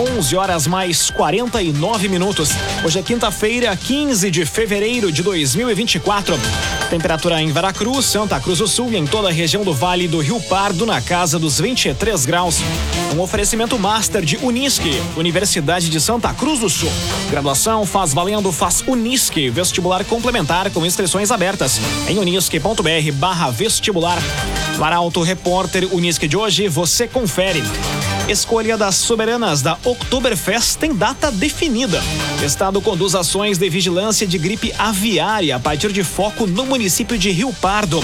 11 horas mais 49 minutos. Hoje é quinta-feira, 15 de fevereiro de 2024. Temperatura em Veracruz, Santa Cruz do Sul e em toda a região do Vale do Rio Pardo na casa dos 23 graus. Um oferecimento master de Unisque, Universidade de Santa Cruz do Sul. Graduação faz valendo, faz Unisque, vestibular complementar com inscrições abertas em unisque.br barra vestibular. Para Auto Repórter Unisque de hoje, você confere. Escolha das soberanas da Oktoberfest tem data definida. Estado conduz ações de vigilância de gripe aviária a partir de foco no município de Rio Pardo.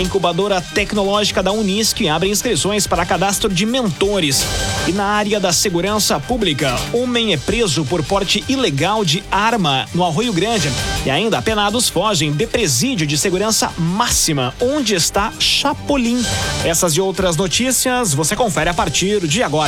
Incubadora tecnológica da Unisc abre inscrições para cadastro de mentores. E na área da segurança pública, homem é preso por porte ilegal de arma no Arroio Grande. E ainda penados fogem de presídio de segurança máxima, onde está Chapolin. Essas e outras notícias você confere a partir de agora.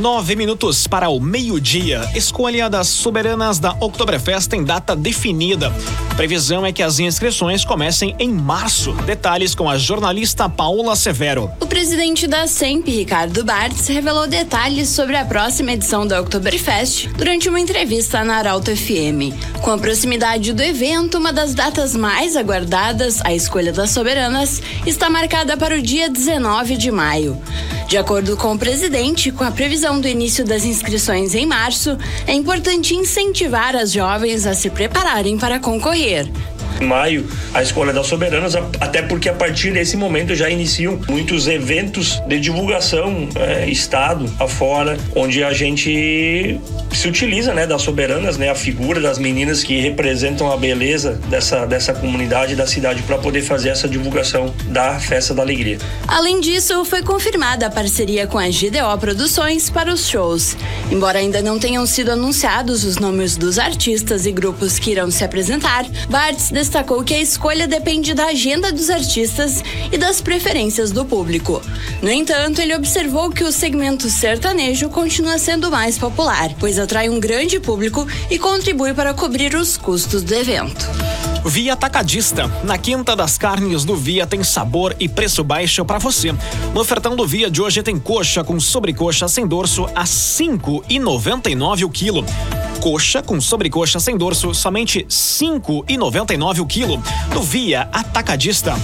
Nove minutos para o meio-dia. Escolha das soberanas da Oktoberfest tem data definida. Previsão é que as inscrições comecem em março. Detalhes com a jornalista Paula Severo. O presidente da SEMP, Ricardo Bartz, revelou detalhes sobre a próxima edição da Oktoberfest durante uma entrevista na Arauto FM. Com a proximidade do evento, uma das datas mais aguardadas, a escolha das soberanas, está marcada para o dia 19 de maio. De acordo com o presidente, com a previsão do início das inscrições em março, é importante incentivar as jovens a se prepararem para concorrer tjerë maio a Escola das Soberanas, até porque a partir desse momento já iniciam muitos eventos de divulgação é, estado afora, onde a gente se utiliza né, das soberanas, né, a figura das meninas que representam a beleza dessa, dessa comunidade da cidade para poder fazer essa divulgação da Festa da Alegria. Além disso, foi confirmada a parceria com a GDO Produções para os shows. Embora ainda não tenham sido anunciados os nomes dos artistas e grupos que irão se apresentar, Bartz destacou que a escolha depende da agenda dos artistas e das preferências do público. No entanto, ele observou que o segmento sertanejo continua sendo mais popular, pois atrai um grande público e contribui para cobrir os custos do evento. Via Atacadista. Na Quinta das Carnes do Via tem sabor e preço baixo para você. No ofertão do Via de hoje tem coxa com sobrecoxa sem dorso a 5,99 o quilo coxa com sobrecoxa sem dorso, somente 5,99 o quilo. No Via Atacadista.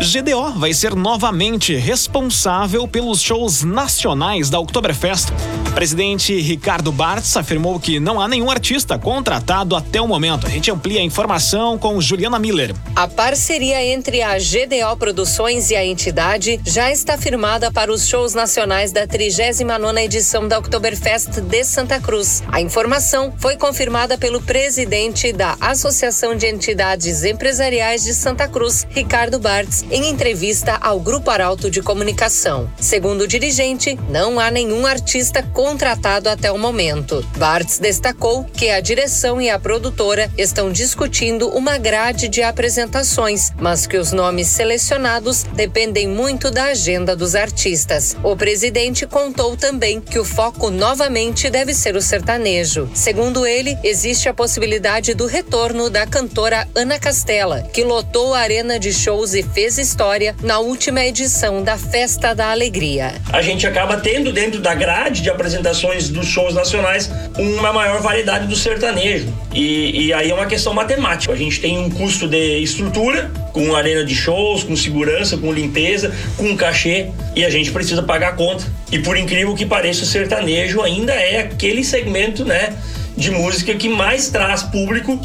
GDO vai ser novamente responsável pelos shows nacionais da Oktoberfest. presidente Ricardo Bartz afirmou que não há nenhum artista contratado até o momento. A gente amplia a informação com Juliana Miller. A parceria entre a GDO Produções e a entidade já está firmada para os shows nacionais da 39ª edição da Oktoberfest de Santa Cruz. A informação foi confirmada pelo presidente da Associação de Entidades Empresariais de Santa Cruz, Ricardo Bartz, em entrevista ao Grupo Arauto de Comunicação. Segundo o dirigente, não há nenhum artista contratado até o momento. Bartz destacou que a direção e a produtora estão discutindo uma grade de apresentações, mas que os nomes selecionados dependem muito da agenda dos artistas. O presidente contou também que o foco novamente deve ser o sertanejo. Segundo ele, existe a possibilidade do retorno da cantora Ana Castela, que lotou a arena de shows e fez história na última edição da Festa da Alegria. A gente acaba tendo dentro da grade de apresentações dos shows nacionais uma maior variedade do sertanejo. E, e aí é uma questão matemática. A gente tem um custo de estrutura, com arena de shows, com segurança, com limpeza, com cachê, e a gente precisa pagar a conta. E por incrível que pareça, o sertanejo ainda é aquele segmento, né, de música que mais traz público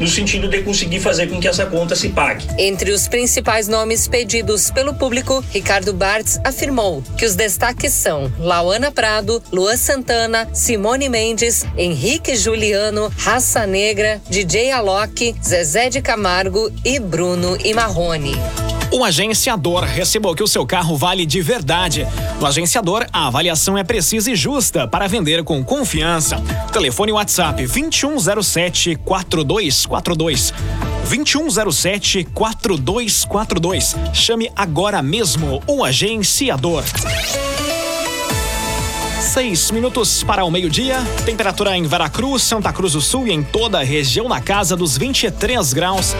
no sentido de conseguir fazer com que essa conta se pague. Entre os principais nomes pedidos pelo público, Ricardo Bartz afirmou que os destaques são Lauana Prado, Luan Santana, Simone Mendes, Henrique Juliano, Raça Negra, DJ Alok, Zezé de Camargo e Bruno e Marrone. O agenciador recebeu que o seu carro vale de verdade. No agenciador, a avaliação é precisa e justa para vender com confiança. Telefone WhatsApp 2107 4242. 2107 4242. Chame agora mesmo o agenciador. Seis minutos para o meio-dia. Temperatura em Veracruz, Santa Cruz do Sul e em toda a região na casa dos 23 graus.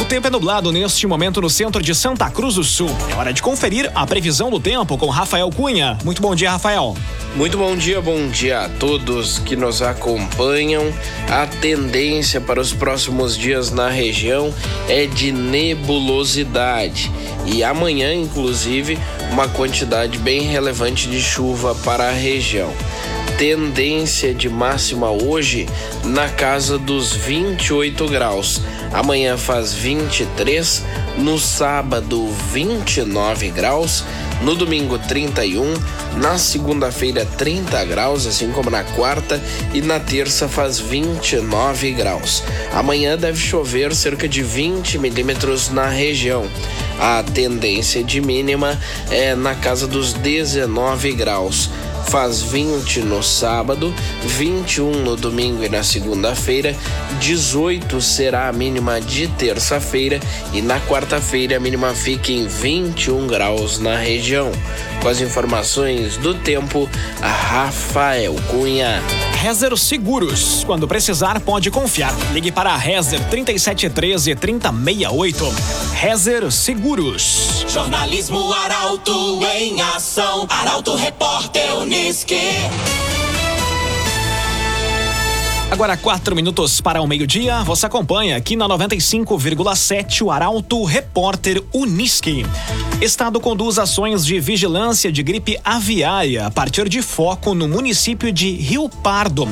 O tempo é nublado neste momento no centro de Santa Cruz do Sul. É hora de conferir a previsão do tempo com Rafael Cunha. Muito bom dia, Rafael. Muito bom dia, bom dia a todos que nos acompanham. A tendência para os próximos dias na região é de nebulosidade e amanhã, inclusive, uma quantidade bem relevante de chuva para a região. Tendência de máxima hoje na casa dos 28 graus. Amanhã faz 23, no sábado 29 graus, no domingo 31, na segunda-feira 30 graus, assim como na quarta, e na terça faz 29 graus. Amanhã deve chover cerca de 20 milímetros na região. A tendência de mínima é na casa dos 19 graus faz 20 no sábado, 21 no domingo e na segunda-feira, 18 será a mínima de terça-feira e na quarta-feira a mínima fica em 21 graus na região. Com as informações do tempo, Rafael Cunha. Rezer Seguros. Quando precisar, pode confiar. Ligue para a Rezer 3713 3068. Rezer Seguros. Jornalismo Arauto em ação. Arauto Repórter Uniski. Agora, quatro minutos para o meio-dia. Você acompanha aqui na 95,7 o Arauto Repórter Uniski. Estado conduz ações de vigilância de gripe aviária a partir de foco no município de Rio Pardo.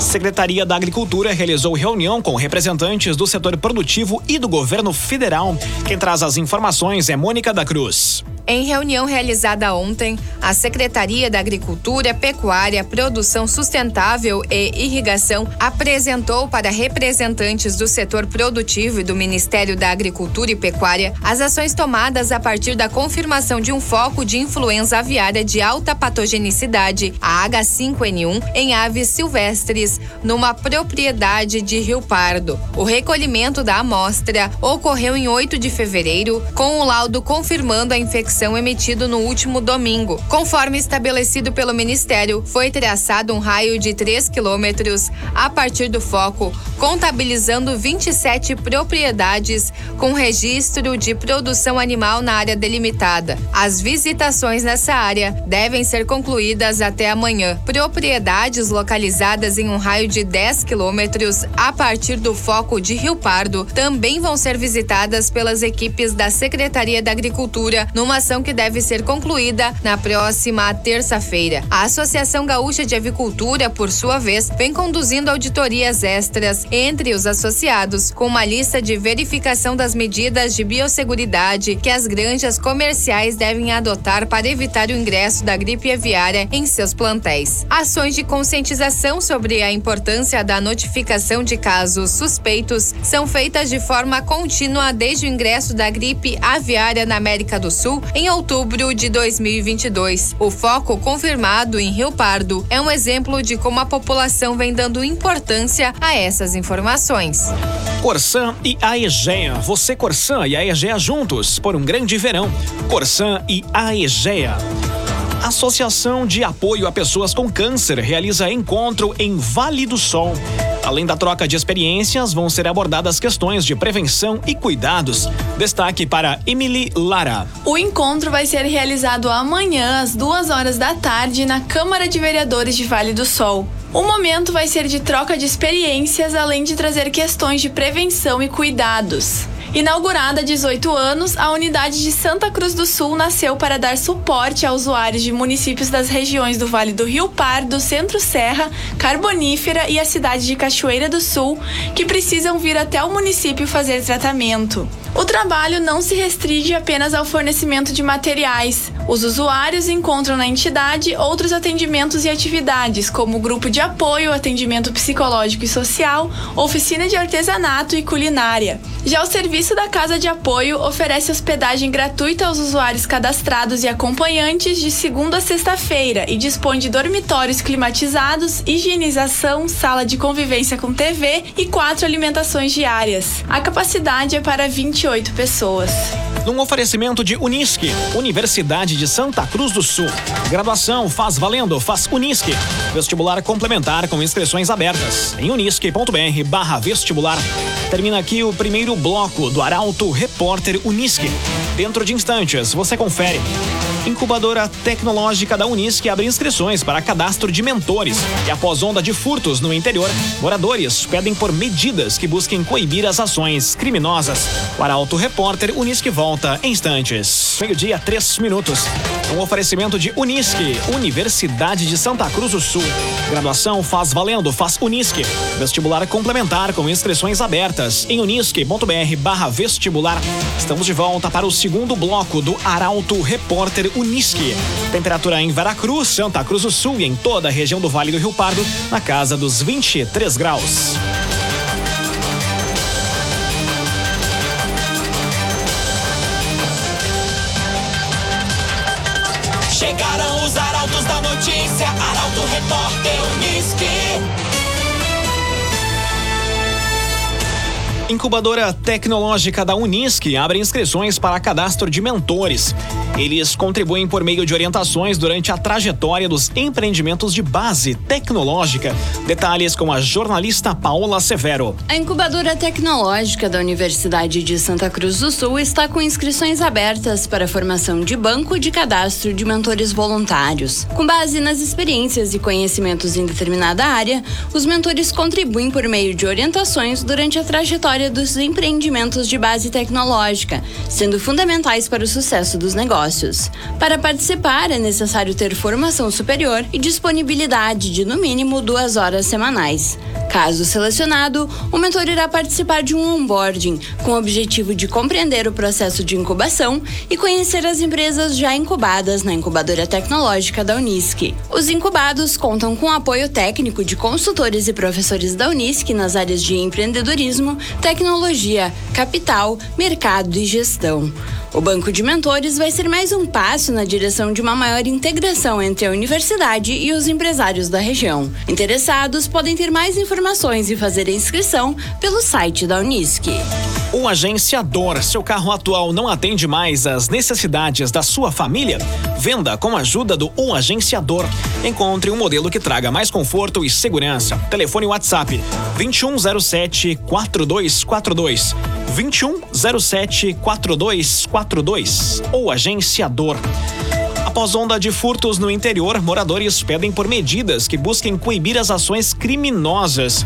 Secretaria da Agricultura realizou reunião com representantes do setor produtivo e do governo federal. Quem traz as informações é Mônica da Cruz. Em reunião realizada ontem, a Secretaria da Agricultura, Pecuária, Produção Sustentável e Irrigação apresentou para representantes do setor produtivo e do Ministério da Agricultura e Pecuária as ações tomadas a partir da confirmação de um foco de influenza aviária de alta patogenicidade, a H5N1, em aves silvestres, numa propriedade de Rio Pardo. O recolhimento da amostra ocorreu em 8 de fevereiro, com o laudo confirmando a infecção emitido no último domingo. Conforme estabelecido pelo Ministério, foi traçado um raio de 3 quilômetros a partir do foco, contabilizando 27 propriedades com registro de produção animal na área delimitada. As visitações nessa área devem ser concluídas até amanhã. Propriedades localizadas em um raio de 10 quilômetros a partir do foco de Rio Pardo também vão ser visitadas pelas equipes da Secretaria da Agricultura numa ação que deve ser concluída na próxima terça-feira. A Associação Gaúcha de Avicultura, por sua vez, vem conduzindo auditorias extras entre os associados, com uma lista de verificação das medidas de biosseguridade que as granjas comerciais devem adotar para evitar o ingresso da gripe aviária em seus plantéis. Ações de conscientização sobre a importância da notificação de casos suspeitos são feitas de forma contínua desde o ingresso da gripe aviária na América do Sul em outubro de 2022. O foco confirmado em Rio Pardo é um exemplo de como a população vem dando importância a essas informações. Corsan e Aegea. Você, Corsan e Aegea juntos por um grande verão. Corsan e Aegea. Associação de Apoio a Pessoas com Câncer realiza encontro em Vale do Sol. Além da troca de experiências, vão ser abordadas questões de prevenção e cuidados. Destaque para Emily Lara. O encontro vai ser realizado amanhã, às duas horas da tarde, na Câmara de Vereadores de Vale do Sol. O momento vai ser de troca de experiências, além de trazer questões de prevenção e cuidados. Inaugurada há 18 anos, a unidade de Santa Cruz do Sul nasceu para dar suporte a usuários de municípios das regiões do Vale do Rio Pardo, Centro Serra, Carbonífera e a cidade de Cachoeira do Sul, que precisam vir até o município fazer tratamento. O trabalho não se restringe apenas ao fornecimento de materiais. Os usuários encontram na entidade outros atendimentos e atividades, como grupo de apoio, atendimento psicológico e social, oficina de artesanato e culinária. Já o serviço da Casa de Apoio oferece hospedagem gratuita aos usuários cadastrados e acompanhantes de segunda a sexta-feira e dispõe de dormitórios climatizados, higienização, sala de convivência com TV e quatro alimentações diárias. A capacidade é para 28 pessoas. Num oferecimento de Unisque, Universidade de Santa Cruz do Sul. Graduação faz valendo, faz Unisque. Vestibular complementar com inscrições abertas em unisque.br barra vestibular. Termina aqui o primeiro bloco do Arauto Repórter Unisque. Dentro de instantes, você confere. Incubadora Tecnológica da Unisque abre inscrições para cadastro de mentores. E após onda de furtos no interior, moradores pedem por medidas que busquem coibir as ações criminosas. O Arauto Repórter Unisque volta em instantes. Meio-dia, três minutos. Um oferecimento de Unisque, Universidade de Santa Cruz do Sul. Graduação faz valendo, faz Unisque. Vestibular complementar com inscrições abertas em unisque.br barra vestibular. Estamos de volta para o segundo bloco do Arauto Repórter Unisque. Temperatura em Veracruz, Santa Cruz do Sul e em toda a região do Vale do Rio Pardo, na casa dos 23 graus. Incubadora Tecnológica da Unisque abre inscrições para cadastro de mentores. Eles contribuem por meio de orientações durante a trajetória dos empreendimentos de base tecnológica. Detalhes com a jornalista Paola Severo. A incubadora tecnológica da Universidade de Santa Cruz do Sul está com inscrições abertas para a formação de banco de cadastro de mentores voluntários. Com base nas experiências e conhecimentos em determinada área, os mentores contribuem por meio de orientações durante a trajetória dos empreendimentos de base tecnológica, sendo fundamentais para o sucesso dos negócios. Para participar, é necessário ter formação superior e disponibilidade de no mínimo duas horas semanais. Caso selecionado, o mentor irá participar de um onboarding com o objetivo de compreender o processo de incubação e conhecer as empresas já incubadas na incubadora tecnológica da Unisc. Os incubados contam com apoio técnico de consultores e professores da Unisc nas áreas de empreendedorismo, tecnologia, capital, mercado e gestão. O Banco de Mentores vai ser mais um passo na direção de uma maior integração entre a universidade e os empresários da região. Interessados podem ter mais informações e fazer a inscrição pelo site da Unisc. O agenciador, seu carro atual não atende mais às necessidades da sua família? Venda com a ajuda do Um Agenciador. Encontre um modelo que traga mais conforto e segurança. Telefone WhatsApp 2107 4242. 2107 4242 ou agenciador. Após onda de furtos no interior, moradores pedem por medidas que busquem coibir as ações criminosas.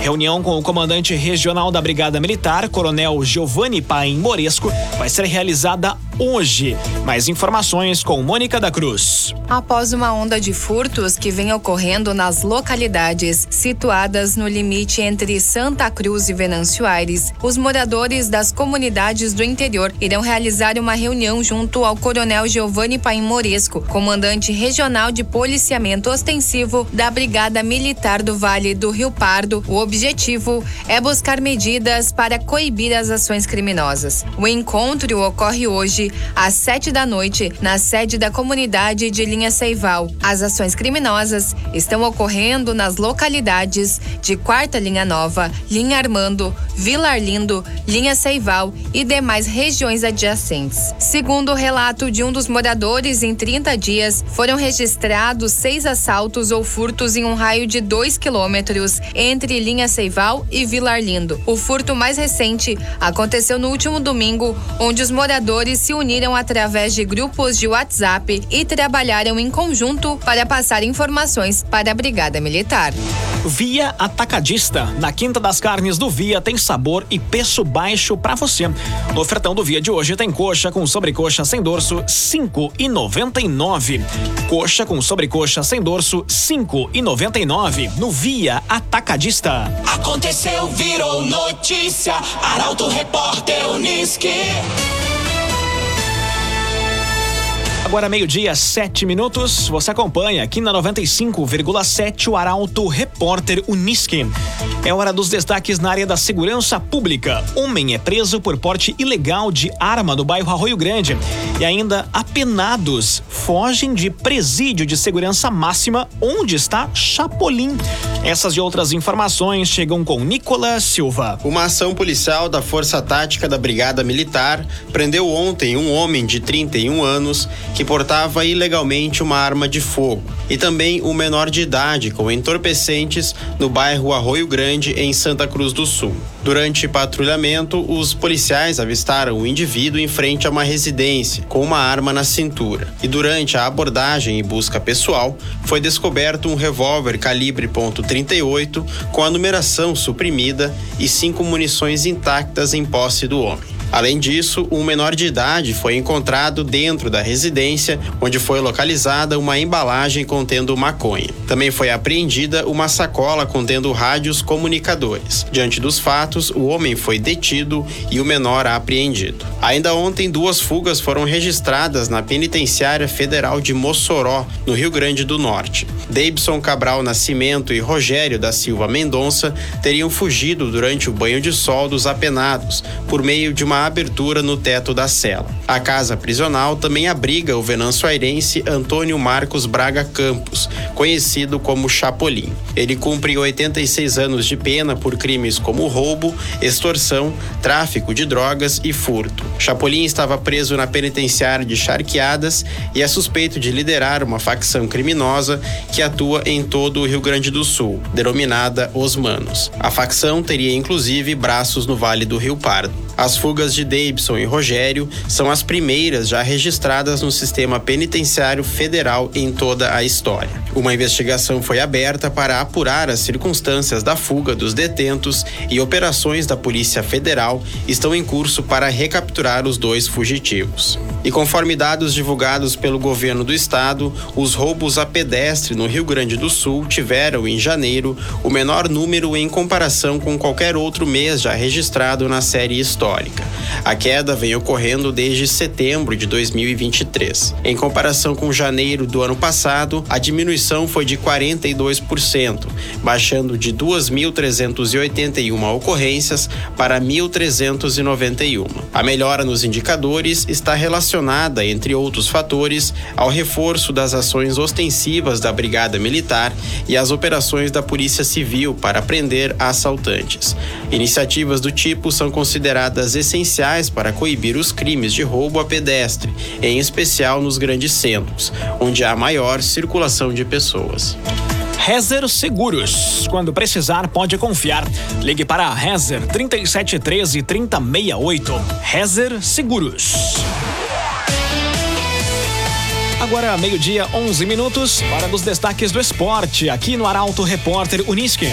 Reunião com o comandante regional da Brigada Militar, Coronel Giovanni Paim Moresco, vai ser realizada hoje. Mais informações com Mônica da Cruz. Após uma onda de furtos que vem ocorrendo nas localidades situadas no limite entre Santa Cruz e Venâncio Aires, os moradores das comunidades do interior irão realizar uma reunião junto ao Coronel Giovanni Paim Moresco, comandante regional de policiamento ostensivo da Brigada Militar do Vale do Rio Pardo. O objetivo é buscar medidas para coibir as ações criminosas. O encontro ocorre hoje às sete da noite na sede da comunidade de Linha Seival. As ações criminosas estão ocorrendo nas localidades de Quarta Linha Nova, Linha Armando, Vila Arlindo, Linha Seival e demais regiões adjacentes. Segundo o relato de um dos moradores, em 30 dias foram registrados seis assaltos ou furtos em um raio de 2 quilômetros entre Linha Seival e Vila Arlindo. O furto mais recente aconteceu no último domingo, onde os moradores se se uniram através de grupos de WhatsApp e trabalharam em conjunto para passar informações para a Brigada Militar. Via Atacadista. Na Quinta das Carnes do Via tem sabor e preço baixo para você. No ofertão do Via de hoje tem coxa com sobrecoxa sem dorso, 5,99. Coxa com sobrecoxa sem dorso, 5,99 no Via Atacadista. Aconteceu, virou notícia. Arauto Repórter Uniski. Agora meio-dia, sete minutos. Você acompanha aqui na 95,7 o Arauto Repórter Uniski. É hora dos destaques na área da segurança pública. Homem é preso por porte ilegal de arma no bairro Arroio Grande. E ainda apenados fogem de presídio de segurança máxima onde está Chapolin. Essas e outras informações chegam com Nicolas Silva. Uma ação policial da Força Tática da Brigada Militar prendeu ontem um homem de 31 anos que portava ilegalmente uma arma de fogo e também um menor de idade com entorpecentes no bairro Arroio Grande, em Santa Cruz do Sul. Durante patrulhamento, os policiais avistaram o indivíduo em frente a uma residência com uma arma na cintura. E durante a abordagem e busca pessoal, foi descoberto um revólver calibre .38 com a numeração suprimida e cinco munições intactas em posse do homem. Além disso, um menor de idade foi encontrado dentro da residência, onde foi localizada uma embalagem contendo maconha. Também foi apreendida uma sacola contendo rádios comunicadores. Diante dos fatos, o homem foi detido e o menor apreendido. Ainda ontem, duas fugas foram registradas na Penitenciária Federal de Mossoró, no Rio Grande do Norte. Davidson Cabral Nascimento e Rogério da Silva Mendonça teriam fugido durante o banho de sol dos apenados, por meio de uma abertura no teto da cela. A casa prisional também abriga o venançoairense Antônio Marcos Braga Campos, conhecido como Chapolin. Ele cumpre 86 anos de pena por crimes como roubo, extorsão, tráfico de drogas e furto. Chapolin estava preso na penitenciária de Charqueadas e é suspeito de liderar uma facção criminosa que atua em todo o Rio Grande do Sul, denominada Os Manos. A facção teria inclusive braços no Vale do Rio Pardo. As fugas de Davidson e Rogério são as primeiras já registradas no sistema penitenciário federal em toda a história. Uma investigação foi aberta para apurar as circunstâncias da fuga dos detentos e operações da Polícia Federal estão em curso para recapturar os dois fugitivos. E conforme dados divulgados pelo governo do estado, os roubos a pedestre no Rio Grande do Sul tiveram, em janeiro, o menor número em comparação com qualquer outro mês já registrado na série histórica. A queda vem ocorrendo desde setembro de 2023. Em comparação com janeiro do ano passado, a diminuição foi de 42%, baixando de 2.381 ocorrências para 1.391. A melhora nos indicadores está relacionada, entre outros fatores, ao reforço das ações ostensivas da Brigada Militar e às operações da Polícia Civil para prender assaltantes. Iniciativas do tipo são consideradas essenciais para coibir os crimes de roubo a pedestre, em especial nos grandes centros, onde há maior circulação de pessoas. Rezer Seguros. Quando precisar, pode confiar. Ligue para a Rezer 3713 3068. Rezer Seguros. Agora, meio-dia, 11 minutos, hora dos destaques do esporte, aqui no Arauto Repórter Unisque.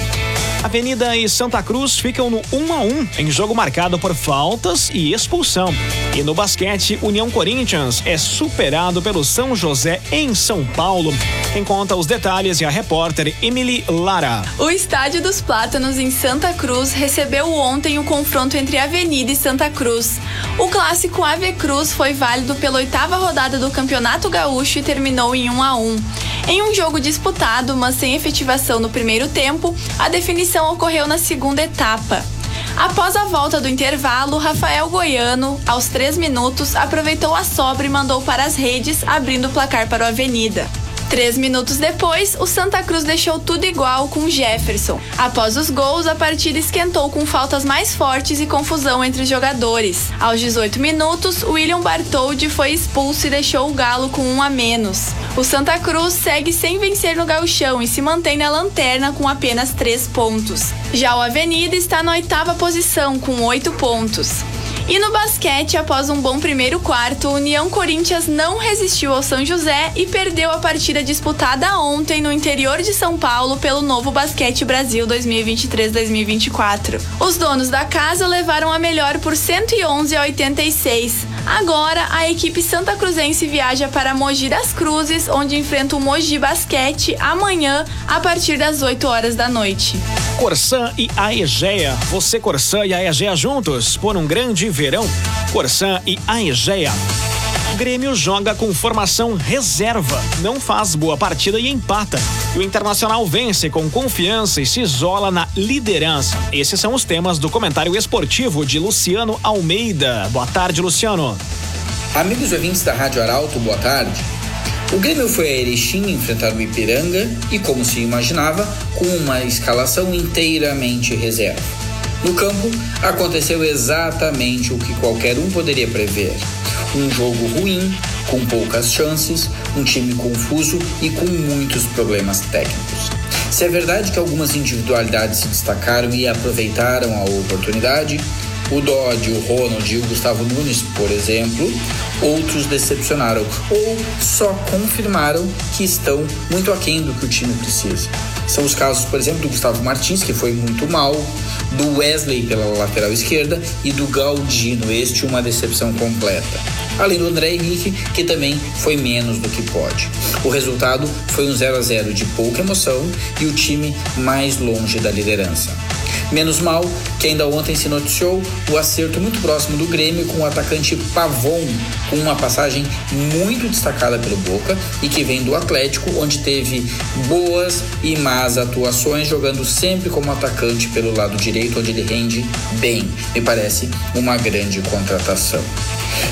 Avenida e Santa Cruz ficam no 1 a 1 em jogo marcado por faltas e expulsão. E no basquete, União Corinthians é superado pelo São José em São Paulo. Quem conta os detalhes é a repórter Emily Lara. O Estádio dos Plátanos em Santa Cruz recebeu ontem o confronto entre Avenida e Santa Cruz. O clássico Ave Cruz foi válido pela oitava rodada do Campeonato Gaúcho e terminou em 1 a 1. Em um jogo disputado, mas sem efetivação no primeiro tempo, a definição ocorreu na segunda etapa. Após a volta do intervalo, Rafael Goiano, aos três minutos, aproveitou a sobra e mandou para as redes, abrindo o placar para o Avenida. Três minutos depois, o Santa Cruz deixou tudo igual com Jefferson. Após os gols, a partida esquentou com faltas mais fortes e confusão entre os jogadores. Aos 18 minutos, William Bartoldi foi expulso e deixou o Galo com um a menos. O Santa Cruz segue sem vencer no gauchão e se mantém na lanterna com apenas três pontos. Já o Avenida está na oitava posição com oito pontos. E no basquete, após um bom primeiro quarto, União Corinthians não resistiu ao São José e perdeu a partida disputada ontem no interior de São Paulo pelo Novo Basquete Brasil 2023-2024. Os donos da casa levaram a melhor por 111 a 86. Agora, a equipe santa cruzense viaja para Mogi das Cruzes, onde enfrenta o Mogi Basquete amanhã a partir das 8 horas da noite. Corsã e Aegea. Você, Corsã e Aegea juntos por um grande verão. Corsã e Aegea. Grêmio joga com formação reserva, não faz boa partida e empata. E o Internacional vence com confiança e se isola na liderança. Esses são os temas do comentário esportivo de Luciano Almeida. Boa tarde, Luciano. Amigos ouvintes da Rádio Arauto, boa tarde. O Grêmio foi a Erechim enfrentar o Ipiranga e, como se imaginava, com uma escalação inteiramente reserva. No campo, aconteceu exatamente o que qualquer um poderia prever. Um jogo ruim, com poucas chances, um time confuso e com muitos problemas técnicos. Se é verdade que algumas individualidades se destacaram e aproveitaram a oportunidade, o Dodge, o Ronald e o Gustavo Nunes, por exemplo, outros decepcionaram ou só confirmaram que estão muito aquém do que o time precisa. São os casos, por exemplo, do Gustavo Martins, que foi muito mal, do Wesley pela lateral esquerda e do Galdino, este uma decepção completa. Além do André Henrique, que também foi menos do que pode. O resultado foi um 0 a 0 de pouca emoção e o time mais longe da liderança. Menos mal que ainda ontem se noticiou o acerto muito próximo do Grêmio com o atacante Pavon, com uma passagem muito destacada pelo Boca e que vem do Atlético, onde teve boas e más atuações, jogando sempre como atacante pelo lado direito, onde ele rende bem. Me parece uma grande contratação.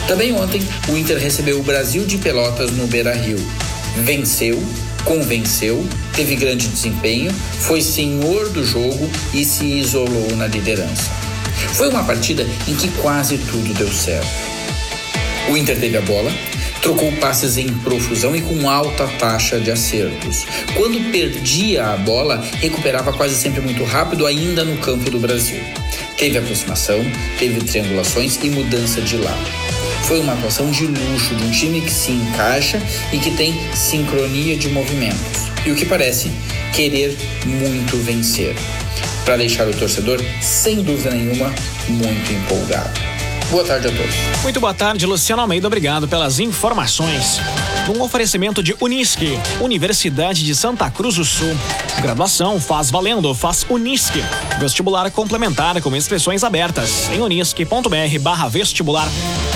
Também ontem, o Inter recebeu o Brasil de Pelotas no Beira Rio. Venceu convenceu, teve grande desempenho, foi senhor do jogo e se isolou na liderança. Foi uma partida em que quase tudo deu certo. O Inter teve a bola, trocou passes em profusão e com alta taxa de acertos. Quando perdia a bola, recuperava quase sempre muito rápido, ainda no campo do Brasil. Teve aproximação, teve triangulações e mudança de lado. Foi uma atuação de luxo de um time que se encaixa e que tem sincronia de movimentos. E o que parece querer muito vencer. Para deixar o torcedor, sem dúvida nenhuma, muito empolgado. Boa tarde a todos. Muito boa tarde, Luciano Almeida. Obrigado pelas informações. Um oferecimento de Unisque, Universidade de Santa Cruz do Sul. Graduação faz valendo, faz Unisque. Vestibular complementar com inscrições abertas em unisque.br barra vestibular.